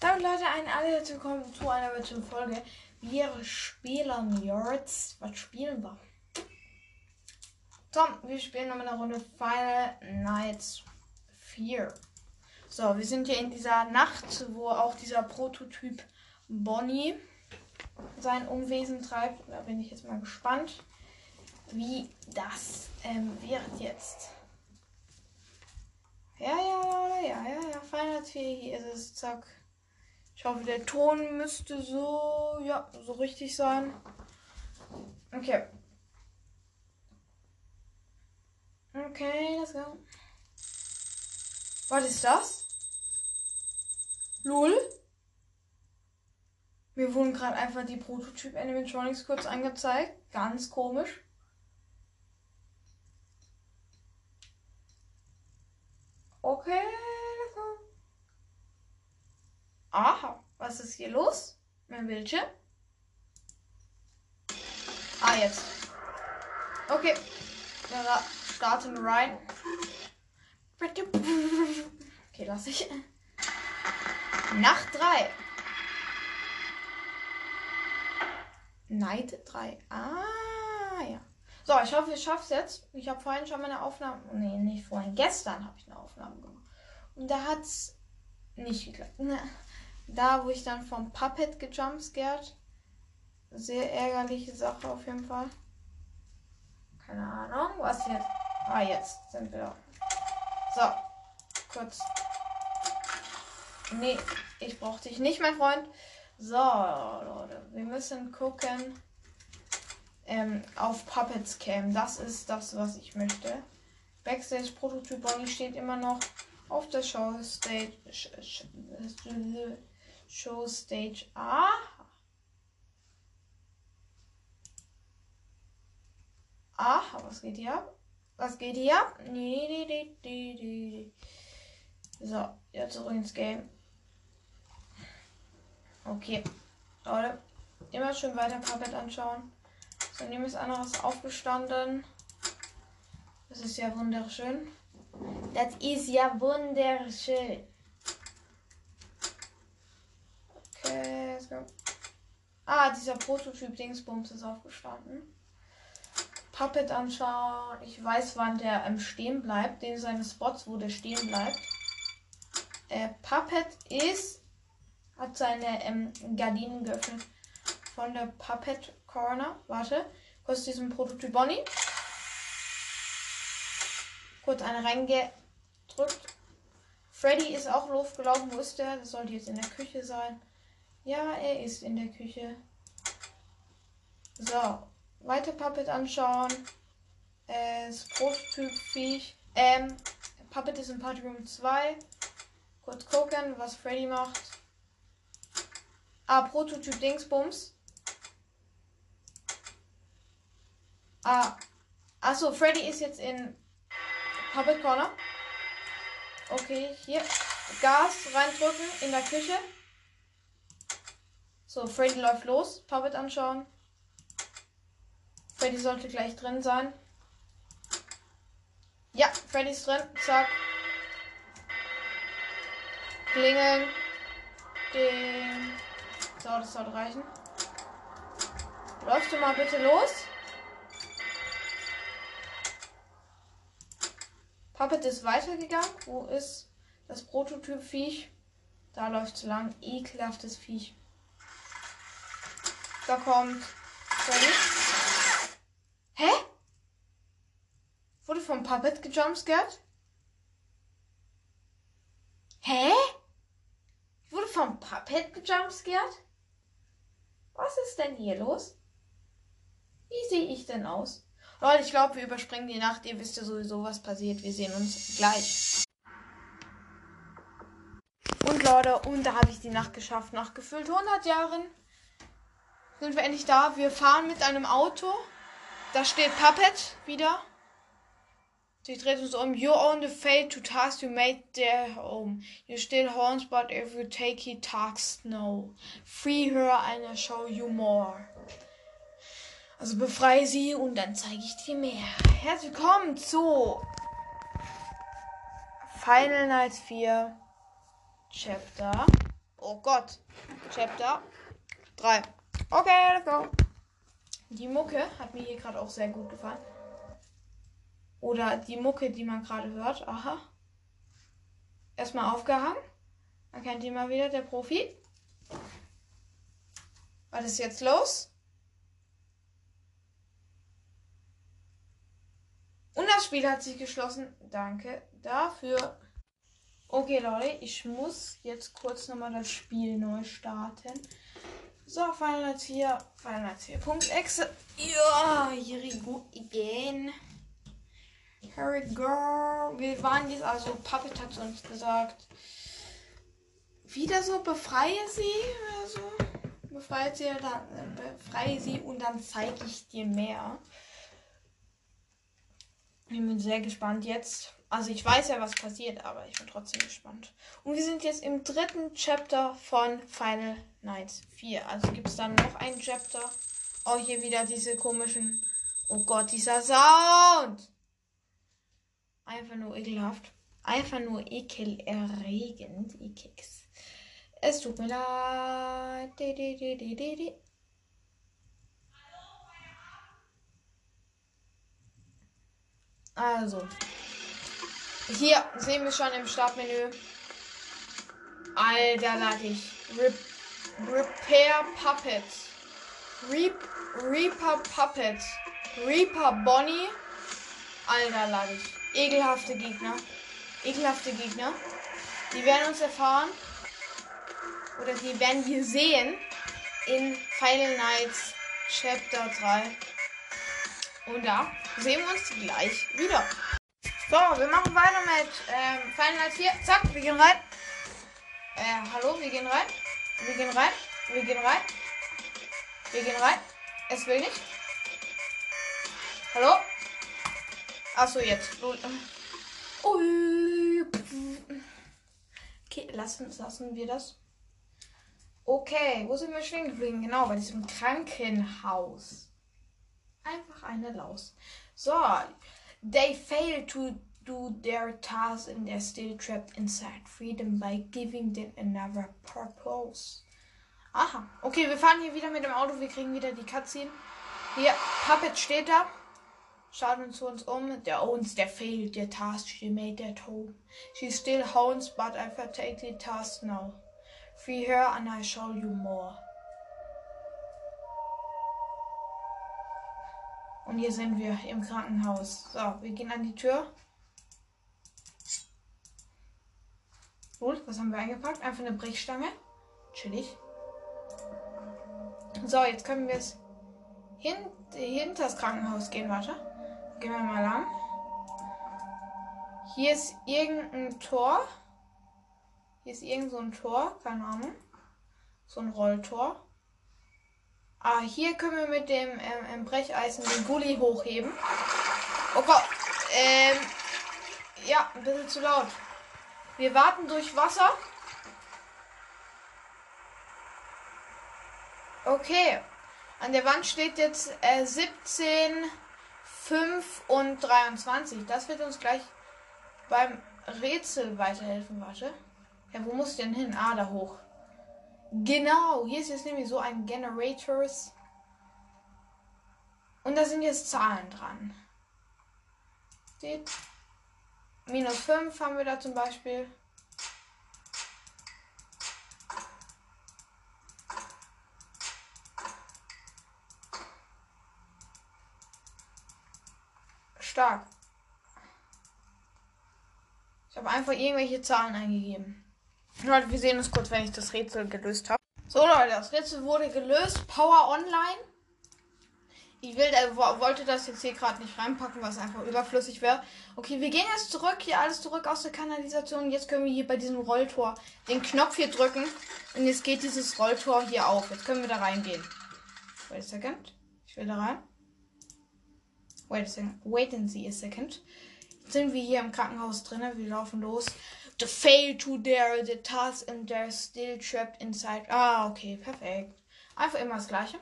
Damit Leute, ein alle willkommen zu einer weiteren Folge. Wir spielen jetzt. Was spielen wir? Tom, wir spielen nochmal eine Runde Final Nights 4. So, wir sind hier in dieser Nacht, wo auch dieser Prototyp Bonnie sein Unwesen treibt. Da bin ich jetzt mal gespannt, wie das ähm, wird jetzt. Ja, ja, ja, ja, ja, Final Nights 4, hier ist es, zack. Ich hoffe, der Ton müsste so, ja, so richtig sein. Okay. Okay, let's go. Was ist das? Lul? Mir wurden gerade einfach die Prototyp Animatronics kurz angezeigt. Ganz komisch. Okay. Aha, was ist hier los? Mein Bildschirm? Ah, jetzt. Okay. Wir starten rein. Okay, lass ich. Nacht 3. Night 3. Ah, ja. So, ich hoffe, ich schaff's jetzt. Ich habe vorhin schon meine Aufnahme. Nee, nicht vorhin. Gestern habe ich eine Aufnahme gemacht. Und da hat's nicht geklappt. Da, wo ich dann vom Puppet gejumpscared. Sehr ärgerliche Sache auf jeden Fall. Keine Ahnung, was jetzt. Ah, jetzt sind wir. So, kurz. Nee, ich brauche dich nicht, mein Freund. So, Leute, wir müssen gucken ähm, auf Puppets Cam. Das ist das, was ich möchte. Backstage Prototyp Bonnie steht immer noch auf der Show Stage. Show Stage A. Aha, was geht hier ab? Was geht hier ab? So, jetzt zurück ins Game. Okay. Leute, immer schön weiter Puppet anschauen. So, neben ist anderes aufgestanden. Das ist ja wunderschön. Das ist ja wunderschön. Let's go. Ah, dieser Prototyp Dingsbums ist aufgestanden. Puppet anschauen. Ich weiß, wann der ähm, stehen bleibt. Den seine Spots, wo der stehen bleibt. Äh, Puppet ist. Hat seine ähm, Gardinen geöffnet. Von der Puppet Corner. Warte. Kurz diesen Prototyp Bonnie. Kurz eine reingedrückt. Freddy ist auch losgelaufen. Wo ist der? Das sollte jetzt in der Küche sein. Ja, er ist in der Küche. So, weiter Puppet anschauen. Äh, das Prototyp-Viech. Ähm, Puppet ist in Party Room 2. Kurz gucken, was Freddy macht. Ah, Prototyp Dingsbums. Ah, achso, Freddy ist jetzt in Puppet Corner. Okay, hier. Gas reindrücken in der Küche. So, Freddy läuft los. Puppet anschauen. Freddy sollte gleich drin sein. Ja, Freddy ist drin. Zack. Klingeln. Ding. So, das sollte reichen. Läufst du mal bitte los? Puppet ist weitergegangen. Wo ist das Prototyp-Viech? Da läuft zu lang. Ekelhaftes Viech. Da kommt. Hä? Wurde vom Puppet gejumpscared? Hä? Wurde vom Puppet gejumpscared? Was ist denn hier los? Wie sehe ich denn aus? Leute, ich glaube, wir überspringen die Nacht. Ihr wisst ja sowieso, was passiert. Wir sehen uns gleich. Und Leute, und da habe ich die Nacht geschafft. Nach gefühlt 100 Jahren sind wir endlich da. Wir fahren mit einem Auto. Da steht Puppet wieder. Sie dreht uns um. You own the fate to task you made their home. You still haunts, but if you take he talks no. Free her and I show you more. Also befreie sie und dann zeige ich dir mehr. Herzlich willkommen zu Final Night 4 Chapter. Oh Gott. Chapter 3. Okay, let's go. Die Mucke hat mir hier gerade auch sehr gut gefallen. Oder die Mucke, die man gerade hört. Aha. Erstmal aufgehangen. Man kennt ihn mal wieder, der Profi. Was ist jetzt los? Und das Spiel hat sich geschlossen. Danke dafür. Okay, Leute, ich muss jetzt kurz nochmal das Spiel neu starten. So, Final 4, Final 4.exe. Ja, here we go again. Here we go. Wir waren jetzt also, Puppet hat uns gesagt, wieder so, befreie sie. Also, befreie sie, dann, befreie sie und dann zeige ich dir mehr. Ich bin sehr gespannt jetzt. Also ich weiß ja, was passiert, aber ich bin trotzdem gespannt. Und wir sind jetzt im dritten Chapter von Final Nights 4. Also gibt es dann noch ein Chapter. Oh, hier wieder diese komischen... Oh Gott, dieser Sound! Einfach nur ekelhaft. Einfach nur ekelerregend. Ekeks. Es tut mir leid. Also. Hier sehen wir schon im Startmenü. Alter, lade ich. Rep Repair Puppet. Reap Reaper Puppet. Reaper Bonnie. Alter, lade ich. Ekelhafte Gegner. Ekelhafte Gegner. Die werden uns erfahren. Oder die werden wir sehen. In Final Nights Chapter 3. Und da sehen wir uns gleich wieder. So, wir machen weiter mit ähm, Final Nights 4. Zack, wir gehen rein. Äh, hallo, wir gehen rein. Wir gehen rein. Wir gehen rein. Wir gehen rein. Es will nicht. Hallo? Achso, jetzt. Ui. Okay, lassen, lassen wir das. Okay, wo sind wir stehen geblieben? Genau, bei diesem Krankenhaus. Einfach eine Laus. So, They fail to do their task and they're still trapped inside freedom by giving them another purpose. Aha. Okay, wir fahren hier wieder mit dem Auto. Wir kriegen wieder die Cutscene. Hier, Puppet steht da. Schaut uns zu uns um. Der owns, der failed their task. She made that home. She still owns, but I take the task now. Free her and I show you more. Und hier sind wir im Krankenhaus. So, wir gehen an die Tür. Gut, was haben wir eingepackt? Einfach eine Brechstange. Chillig. So, jetzt können wir es hin, hinter das Krankenhaus gehen. Warte. Gehen wir mal lang. Hier ist irgendein Tor. Hier ist irgend so ein Tor. Keine Ahnung. So ein Rolltor. Ah, hier können wir mit dem ähm, Brecheisen den Gully hochheben. Oh Gott. Ähm, ja, ein bisschen zu laut. Wir warten durch Wasser. Okay. An der Wand steht jetzt äh, 17, 5 und 23. Das wird uns gleich beim Rätsel weiterhelfen. Warte. Ja, wo muss ich denn hin? Ah, da hoch. Genau, hier ist jetzt nämlich so ein Generators. Und da sind jetzt Zahlen dran. Steht. Minus 5 haben wir da zum Beispiel. Stark. Ich habe einfach irgendwelche Zahlen eingegeben. Leute, wir sehen uns kurz, wenn ich das Rätsel gelöst habe. So, Leute, das Rätsel wurde gelöst. Power Online. Ich will, äh, wollte das jetzt hier gerade nicht reinpacken, was einfach überflüssig wäre. Okay, wir gehen jetzt zurück, hier alles zurück aus der Kanalisation. Jetzt können wir hier bei diesem Rolltor den Knopf hier drücken. Und jetzt geht dieses Rolltor hier auf. Jetzt können wir da reingehen. Wait a second. Ich will da rein. Wait a second. Wait and see a second. Jetzt sind wir hier im Krankenhaus drinnen. Wir laufen los to fail to dare the task and they're still trapped inside. Ah, okay, perfekt. Einfach immer das gleiche.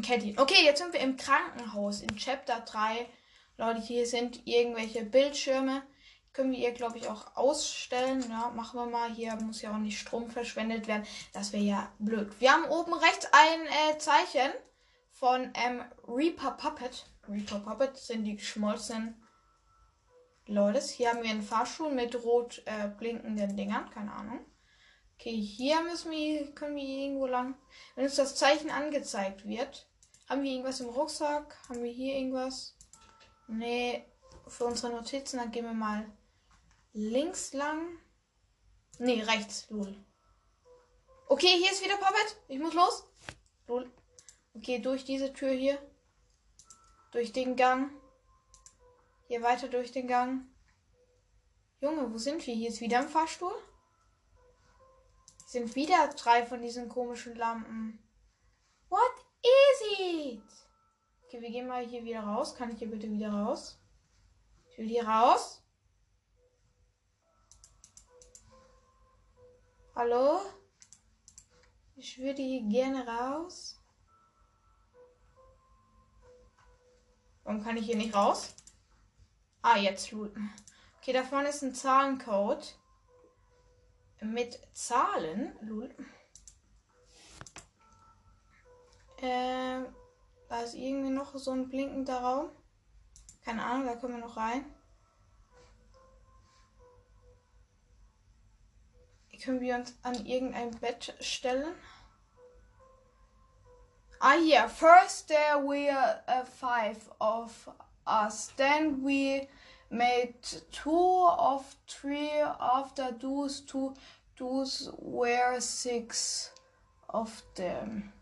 Kennt Okay, jetzt sind wir im Krankenhaus in Chapter 3. Leute, hier sind irgendwelche Bildschirme. Können wir ihr, glaube ich, auch ausstellen. Ja, machen wir mal. Hier muss ja auch nicht Strom verschwendet werden. Das wäre ja blöd. Wir haben oben rechts ein äh, Zeichen von ähm, Reaper Puppet. Reaper Puppet sind die geschmolzenen Leute. Hier haben wir einen Fahrstuhl mit rot äh, blinkenden Dingern. Keine Ahnung. Okay, hier müssen wir, können wir irgendwo lang. Wenn uns das Zeichen angezeigt wird, haben wir irgendwas im Rucksack? Haben wir hier irgendwas? Nee, für unsere Notizen, dann gehen wir mal links lang. Nee, rechts, lol. Okay, hier ist wieder Puppet. Ich muss los. Lol. Okay, durch diese Tür hier. Durch den Gang. Hier weiter durch den Gang. Junge, wo sind wir? Hier ist wieder ein Fahrstuhl. Sind wieder drei von diesen komischen Lampen. What is it? Okay, wir gehen mal hier wieder raus. Kann ich hier bitte wieder raus? Ich will hier raus. Hallo? Ich würde hier gerne raus. Warum kann ich hier nicht raus? Ah, jetzt looten. Okay, da vorne ist ein Zahlencode. Mit Zahlen. Lul. Äh, da ist irgendwie noch so ein blinkender Raum. Keine Ahnung, da können wir noch rein. Können wir uns an irgendein Bett stellen? Ah, hier. First there were uh, five of us. Then we made two of three. After those two, those were six of them.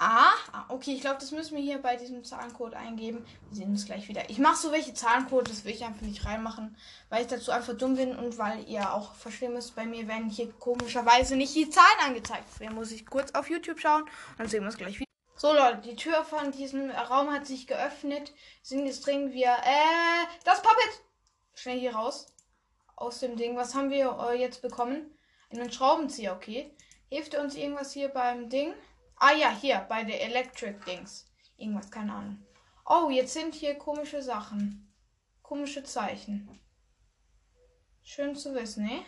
Ah, okay, ich glaube, das müssen wir hier bei diesem Zahlencode eingeben. Wir sehen uns gleich wieder. Ich mache so welche Zahlencode, das will ich einfach nicht reinmachen, weil ich dazu einfach dumm bin und weil ihr auch verstehen müsst, bei mir werden hier komischerweise nicht die Zahlen angezeigt. Deswegen muss ich kurz auf YouTube schauen und dann sehen wir uns gleich wieder. So Leute, die Tür von diesem Raum hat sich geöffnet. Sind jetzt dringend wir, äh, das Puppet! Schnell hier raus. Aus dem Ding. Was haben wir äh, jetzt bekommen? Einen Schraubenzieher, okay. Hilft uns irgendwas hier beim Ding? Ah ja, hier, bei der Electric Dings. Irgendwas, keine Ahnung. Oh, jetzt sind hier komische Sachen. Komische Zeichen. Schön zu wissen, ne?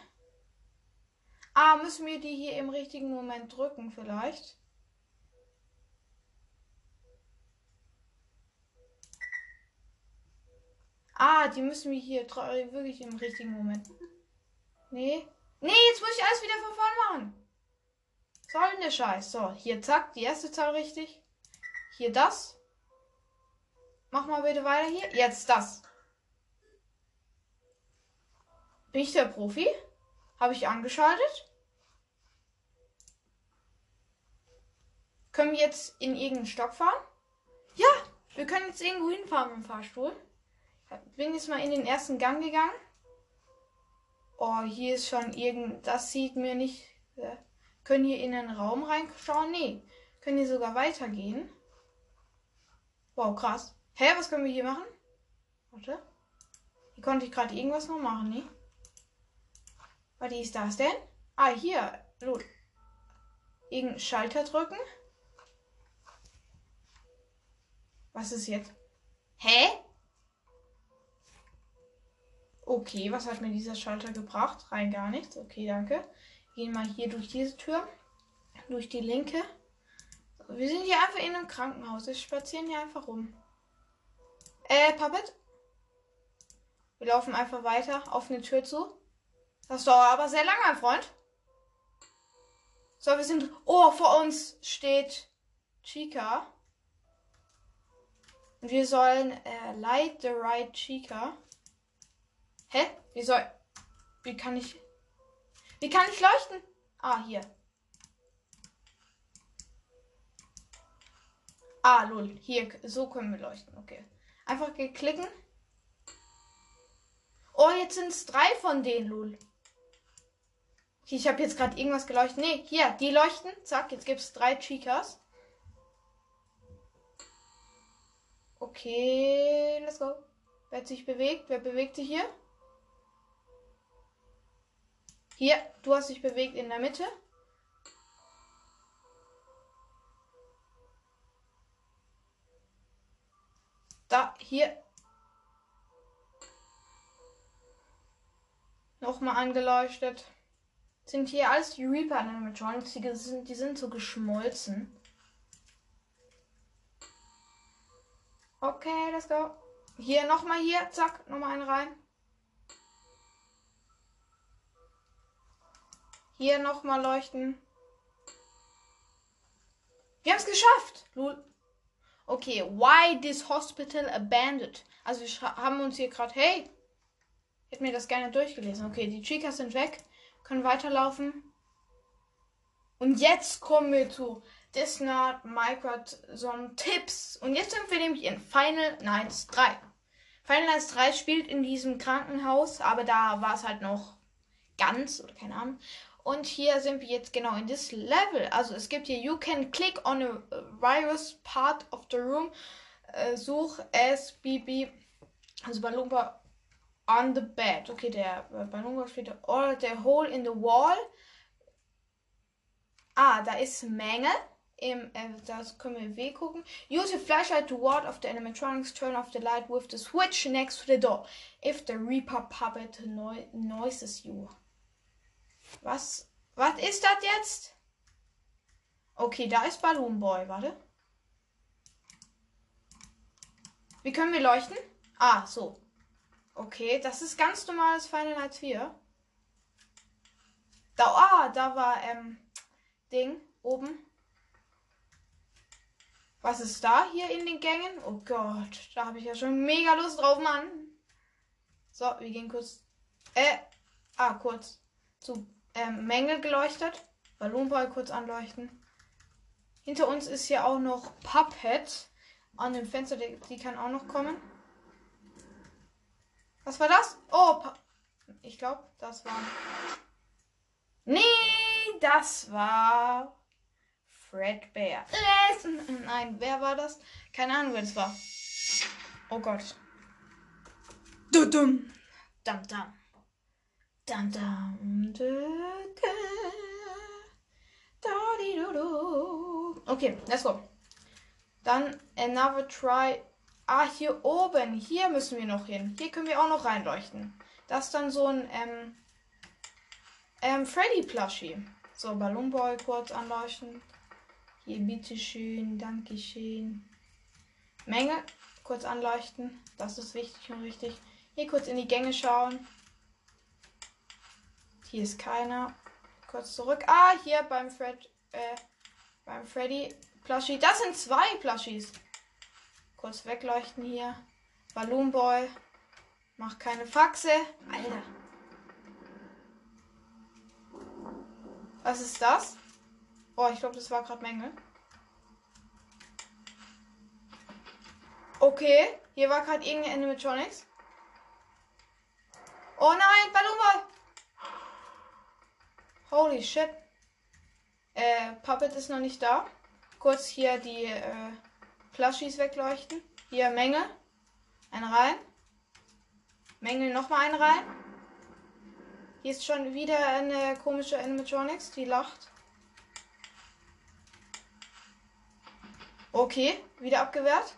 Ah, müssen wir die hier im richtigen Moment drücken vielleicht? Ah, die müssen wir hier wirklich im richtigen Moment. Nee. Nee, jetzt muss ich alles wieder von vorne machen. Soll denn der Scheiß? So, hier zack, die erste Zahl richtig. Hier das. Mach mal bitte weiter hier. Jetzt das. Bin ich der Profi? Habe ich angeschaltet? Können wir jetzt in irgendeinen Stock fahren? Ja, wir können jetzt irgendwo hinfahren mit dem Fahrstuhl. Bin jetzt mal in den ersten Gang gegangen. Oh, hier ist schon irgend. Das sieht mir nicht. Äh, können hier in den Raum reinschauen? Nee. Können hier sogar weitergehen? Wow, krass. Hä, was können wir hier machen? Warte. Hier konnte ich gerade irgendwas noch machen, nee? Was ist das denn? Ah, hier. Los. Irgendeinen Schalter drücken. Was ist jetzt? Hä? Okay, was hat mir dieser Schalter gebracht? Rein gar nichts. Okay, danke. Gehen mal hier durch diese Tür. Durch die linke. Wir sind hier einfach in einem Krankenhaus. Wir spazieren hier einfach rum. Äh, Puppet? Wir laufen einfach weiter auf eine Tür zu. Das dauert aber sehr lange, mein Freund. So, wir sind. Oh, vor uns steht Chica. Wir sollen äh, Light the Right Chica. Hä? Wie soll. Wie kann ich. Wie kann ich leuchten? Ah, hier. Ah, lol. Hier, so können wir leuchten. Okay. Einfach klicken. Oh, jetzt sind es drei von denen, lol. Okay, ich habe jetzt gerade irgendwas geleuchtet. Nee, hier, die leuchten. Zack, jetzt gibt es drei Chicas. Okay, let's go. Wer hat sich bewegt? Wer bewegt sich hier? Hier, du hast dich bewegt in der Mitte. Da, hier. Nochmal angeleuchtet. Sind hier alles die Reaper Animatronics, die sind, die sind so geschmolzen. Okay, let's go. Hier nochmal hier, zack, nochmal einen rein. Hier nochmal leuchten. Wir haben es geschafft. Okay, why this hospital abandoned? Also wir haben uns hier gerade, hey, ich hätte mir das gerne durchgelesen. Okay, die Chicas sind weg, können weiterlaufen. Und jetzt kommen wir zu Disney so Tipps. Und jetzt sind wir nämlich in Final Nights 3. Final Nights 3 spielt in diesem Krankenhaus, aber da war es halt noch ganz oder keine Ahnung. Und hier sind wir jetzt genau in this level. Also es gibt hier, you can click on a virus part of the room. Äh, such SBB, also Balloonba on the bed. Okay, der Balloonba steht, or the hole in the wall. Ah, da ist Menge. Im, äh, das können wir W gucken. Use a flashlight to ward off the animatronics. Turn off the light with the switch next to the door. If the Reaper puppet no noises you. Was? Was ist das jetzt? Okay, da ist Balloon Boy. Warte. Wie können wir leuchten? Ah, so. Okay, das ist ganz normales Final Night 4. Da, ah, da war, ähm, Ding, oben. Was ist da hier in den Gängen? Oh Gott, da habe ich ja schon mega Lust drauf, Mann. So, wir gehen kurz, äh, ah, kurz zu ähm, Mängel geleuchtet. Ballonball kurz anleuchten. Hinter uns ist hier auch noch Puppet an dem Fenster. Die, die kann auch noch kommen. Was war das? Oh, ich glaube, das war. Nee, das war Fredbear. Nein, wer war das? Keine Ahnung, wer das war. Oh Gott. Dum dum. Dum dum. Dum dum. Okay, let's go. Dann another try. Ah, hier oben. Hier müssen wir noch hin. Hier können wir auch noch reinleuchten. Das ist dann so ein ähm, ähm, Freddy Plushie. So, Ballonboy kurz anleuchten. Hier, bitteschön, Dankeschön. Menge kurz anleuchten. Das ist wichtig und richtig. Hier kurz in die Gänge schauen. Hier ist keiner. Kurz zurück. Ah, hier beim Fred, äh, beim Freddy Plushie. Das sind zwei Plushies. Kurz wegleuchten hier. Balloon Boy. Mach keine Faxe. Alter. Was ist das? Oh, ich glaube, das war gerade Mängel. Okay, hier war gerade irgendeine Animatronics. Oh nein, Balloon Holy shit. Äh, Puppet ist noch nicht da. Kurz hier die äh, Plushies wegleuchten. Hier Menge. Ein rein. Menge nochmal ein rein. Hier ist schon wieder eine komische Animatronics, die lacht. Okay, wieder abgewehrt.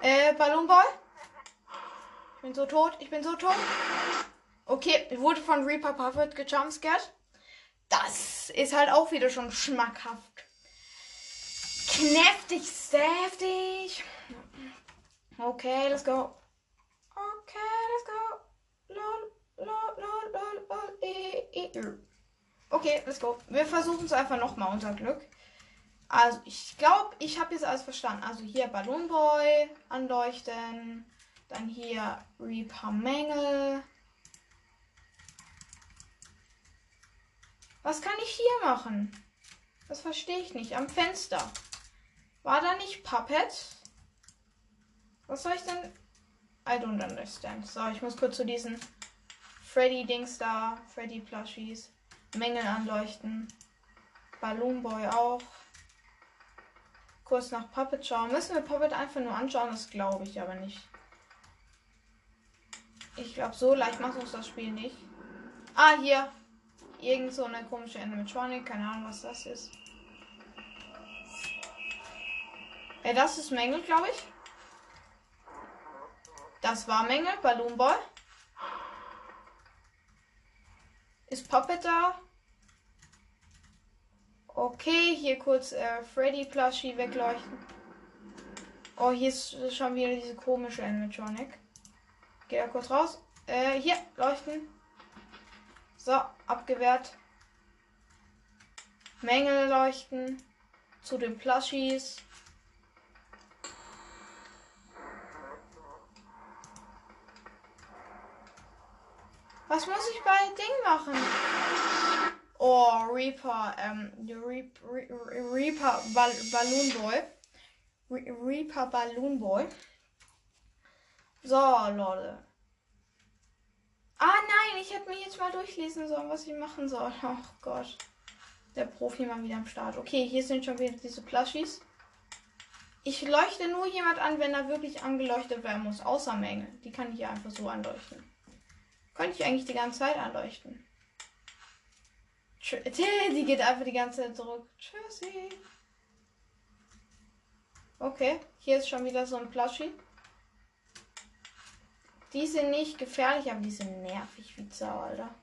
Äh, Ballonball? Ich bin so tot, ich bin so tot. Okay, wurde von Reaper Puffet gejumpscared. Das ist halt auch wieder schon schmackhaft. Knäftig, säftig. Okay, let's go. Okay, let's go. Lol. Okay, let's go. Wir versuchen es einfach nochmal, unser Glück. Also, ich glaube, ich habe jetzt alles verstanden. Also hier Balloon Boy anleuchten. Dann hier Reaper Mängel. Was kann ich hier machen? Das verstehe ich nicht. Am Fenster. War da nicht Puppet? Was soll ich denn? I don't understand. So, ich muss kurz zu diesen Freddy-Dings da, Freddy-Plushies, Mängel anleuchten. Balloon Boy auch. Kurz nach Puppet schauen. Müssen wir Puppet einfach nur anschauen? Das glaube ich aber nicht. Ich glaube, so leicht macht uns das Spiel nicht. Ah, hier. Irgend so eine komische Animatronic. Keine Ahnung, was das ist. Ja, das ist Mängel, glaube ich. Das war Mängel, Balloon Boy. Ist Puppet da? Okay, hier kurz äh, Freddy Plushie wegleuchten. Oh, hier ist schon wieder diese komische Animatronic. Geh da kurz raus. Äh, hier, leuchten. So, abgewehrt. Mängel leuchten. Zu den Plushies. Was muss ich bei Ding machen? Oh, Reaper, ähm, Reap, Re, Reaper Ball, Balloon Boy. Re, Reaper Balloon Boy. So, Leute. Ah nein, ich hätte mir jetzt mal durchlesen sollen, was ich machen soll. Oh Gott. Der Profi mal wieder am Start. Okay, hier sind schon wieder diese Plushies. Ich leuchte nur jemand an, wenn er wirklich angeleuchtet werden muss, außer Menge. Die kann ich ja einfach so anleuchten. Könnte ich eigentlich die ganze Zeit anleuchten. Die geht einfach die ganze Zeit zurück. Tschüssi. Okay, hier ist schon wieder so ein Plushie. Die sind nicht gefährlich, aber die sind nervig wie Sau, Alter.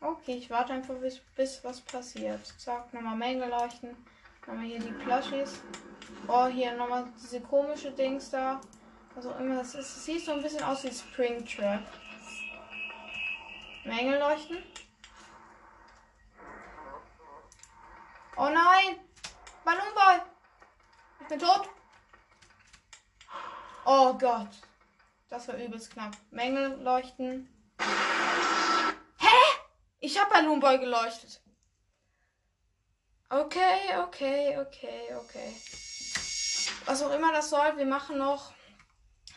Okay, ich warte einfach bis, bis was passiert. Zack, nochmal Mängel leuchten. Nochmal hier die Plushies. Oh, hier nochmal diese komische Dings da. Also immer, das, ist, das sieht so ein bisschen aus wie Springtrap. Mängel leuchten. Oh nein! Ballonball! Ich bin tot. Oh Gott. Das war übelst knapp. Mängel leuchten. Hä? Ich habe Ballonball geleuchtet. Okay, okay, okay, okay. Was auch immer das soll, wir machen noch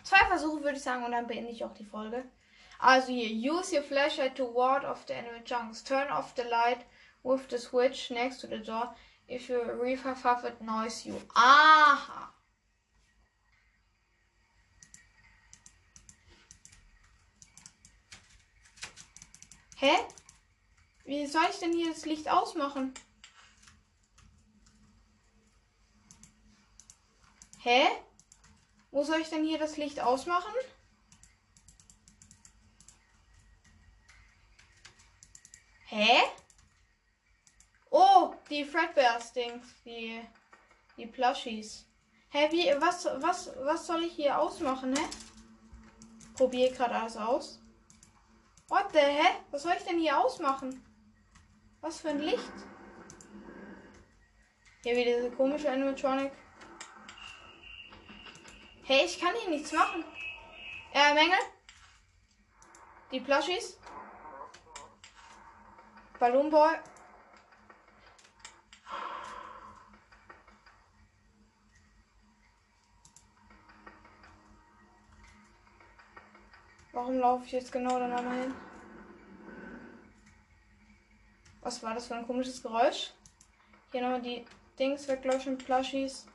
zwei Versuche, würde ich sagen, und dann beende ich auch die Folge. Also hier, use your flashlight to ward off the enemy junks. Turn off the light with the switch next to the door if you reefer it noise you. Aha. Hä? Wie soll ich denn hier das Licht ausmachen? Hä? Wo soll ich denn hier das Licht ausmachen? Hä? Oh, die Fredbears-Dings, die, die Plushies. Hä, wie, was, was, was soll ich hier ausmachen, hä? Probiere gerade alles aus. What the, hä? Was soll ich denn hier ausmachen? Was für ein Licht? Hier wieder diese komische Animatronic. Hey, ich kann hier nichts machen. Äh, Mängel? Die Plushies? Balloon Warum laufe ich jetzt genau da nochmal hin? Was war das für ein komisches Geräusch? Hier nochmal die Dings weglöschen, Plushies.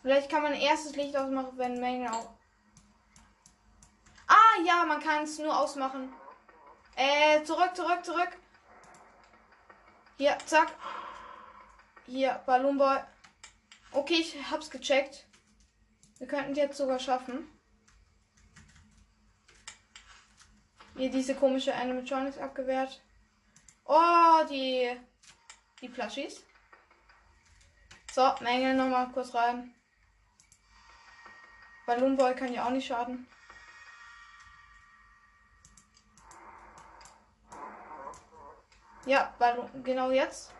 Vielleicht kann man erstes Licht ausmachen, wenn Mengen auch. Ah, ja, man kann es nur ausmachen. Äh, zurück, zurück, zurück. Hier, zack. Hier, Balloonboy. Okay, ich hab's gecheckt. Wir könnten jetzt sogar schaffen. Hier diese komische Animatronics abgewehrt. Oh, die. Die Plushies. So, Menge nochmal kurz rein. Balloonboy kann ja auch nicht schaden. Ja, Ballon, genau jetzt.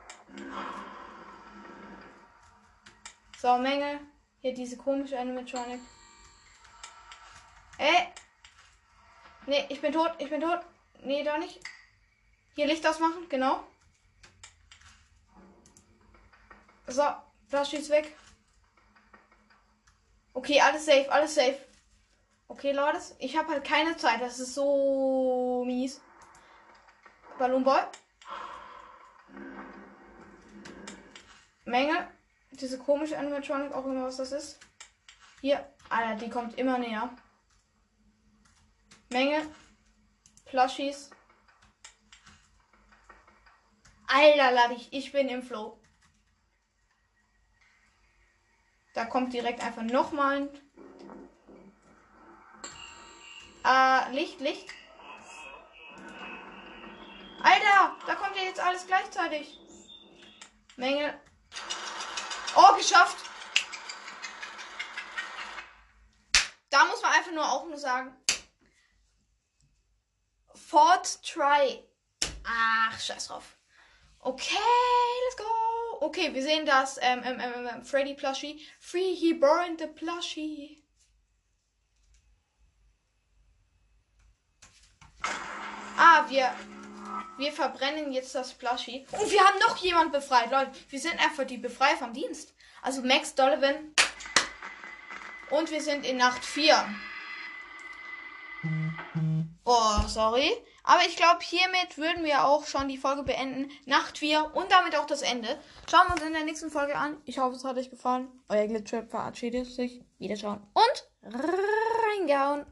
So, Menge. Hier diese komische Animatronic. Ey! Nee, ich bin tot, ich bin tot. Nee, doch nicht. Hier Licht ausmachen, genau. So, das schießt weg. Okay, alles safe, alles safe. Okay, Leute, ich habe halt keine Zeit. Das ist so mies. Ballonboy. Menge. Diese komische Animatronic, auch immer was das ist. Hier. Alter, die kommt immer näher. Menge. Plushies. Alter, lade ich. Ich bin im Flow. Da kommt direkt einfach nochmal ein. Äh, Licht, Licht. Alter, da kommt ja jetzt alles gleichzeitig. Menge. Oh, geschafft. Da muss man einfach nur auch nur sagen. Fort Try. Ach, scheiß drauf. Okay, let's go. Okay, wir sehen das ähm, ähm, ähm, ähm, Freddy Plushie. Free, he burned the Plushie. Ah, wir, wir verbrennen jetzt das Plushie. Und wir haben noch jemand befreit, Leute. Wir sind einfach die Befreier vom Dienst. Also Max Donovan. Und wir sind in Nacht 4. Oh, sorry. Aber ich glaube, hiermit würden wir auch schon die Folge beenden. Nacht 4 und damit auch das Ende. Schauen wir uns in der nächsten Folge an. Ich hoffe, es hat euch gefallen. Euer Glitchtrap verabschiedet sich. Wiederschauen und